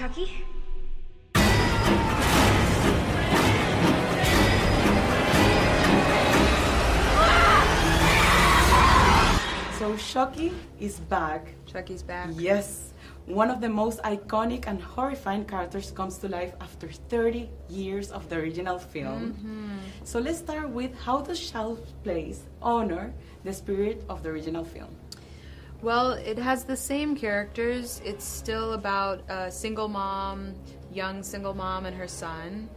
Chucky? So Chucky is back. Chucky's back. Yes. One of the most iconic and horrifying characters comes to life after 30 years of the original film. Mm-hmm. So let's start with how does Child's Play honor the spirit of the original film? Well, it has the same characters. It's still about a single mom, young single mom, and her son,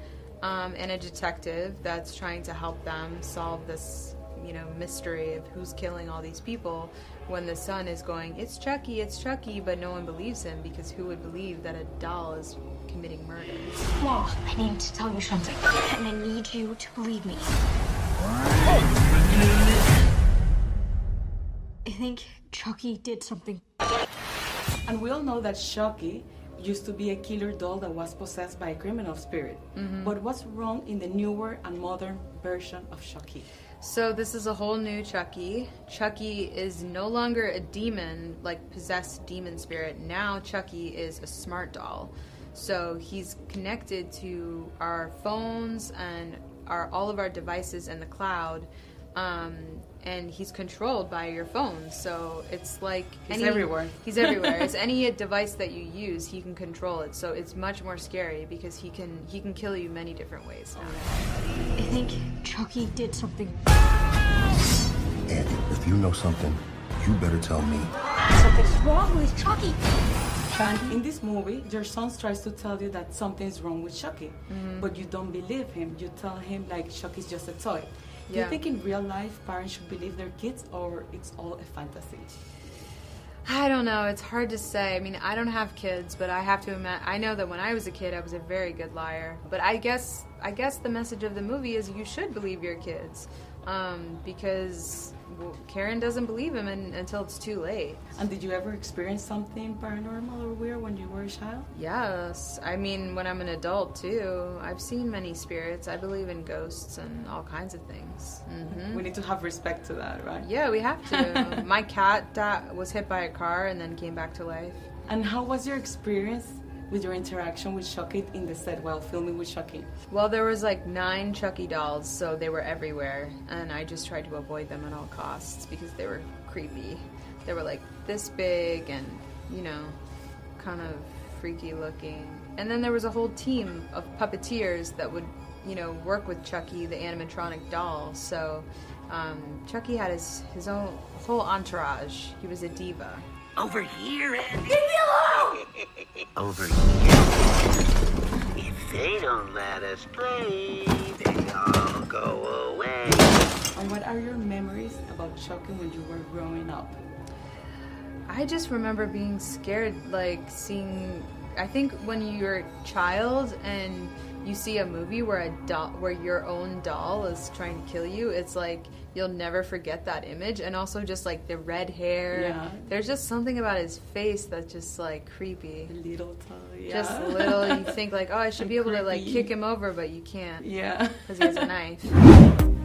um, and a detective that's trying to help them solve this, you know, mystery of who's killing all these people. When the son is going, "It's Chucky, it's Chucky," but no one believes him because who would believe that a doll is committing murder? Mom, I need to tell you something, and I need you to believe me. I think Chucky did something. And we all know that Chucky used to be a killer doll that was possessed by a criminal spirit. Mm-hmm. But what's wrong in the newer and modern version of Chucky? So this is a whole new Chucky. Chucky is no longer a demon, like possessed demon spirit. Now Chucky is a smart doll. So he's connected to our phones and our all of our devices in the cloud. Um, and he's controlled by your phone. So it's like He's everywhere. He's everywhere. it's any device that you use, he can control it. So it's much more scary because he can he can kill you many different ways now. I think Chucky did something. Andy, if you know something, you better tell me. Something's wrong with Chucky. And in this movie, your son tries to tell you that something's wrong with Chucky, but you don't believe him. You tell him like Chucky's just a toy. Do you think in real life parents should believe their kids or it's all a fantasy? I don't know. It's hard to say. I mean, I don't have kids, but I have to admit, I know that when I was a kid, I was a very good liar. But I guess, I guess the message of the movie is you should believe your kids, um, because well, Karen doesn't believe him in, until it's too late. And did you ever experience something paranormal or weird when you were a child? Yes, I mean, when I'm an adult too, I've seen many spirits. I believe in ghosts and all kinds of things. hmm We need to have respect to that, right? Yeah, we have to. My cat da- was hit by a car and then came back to life. And how was your experience with your interaction with Chucky in the set while filming with Chucky? Well, there was like nine Chucky dolls, so they were everywhere, and I just tried to avoid them at all costs because they were creepy. They were like this big and, you know, kind of freaky looking. And then there was a whole team of puppeteers that would, you know, work with Chucky, the animatronic doll. So um, Chucky had his his own whole entourage. He was a diva. Over here, Andy. Leave me alone! Over here. If they don't let us play, they all go away. And what are your memories about Chucky when you were growing up? I just remember being scared, like seeing. I think when you're a child and you see a movie where a doll, where your own doll is trying to kill you, it's like you'll never forget that image. And also just like the red hair. Yeah. There's just something about his face that's just like creepy. Little yeah. Just little, you think like, oh, I should be able to like kick him over, but you can't Yeah. because he has a knife.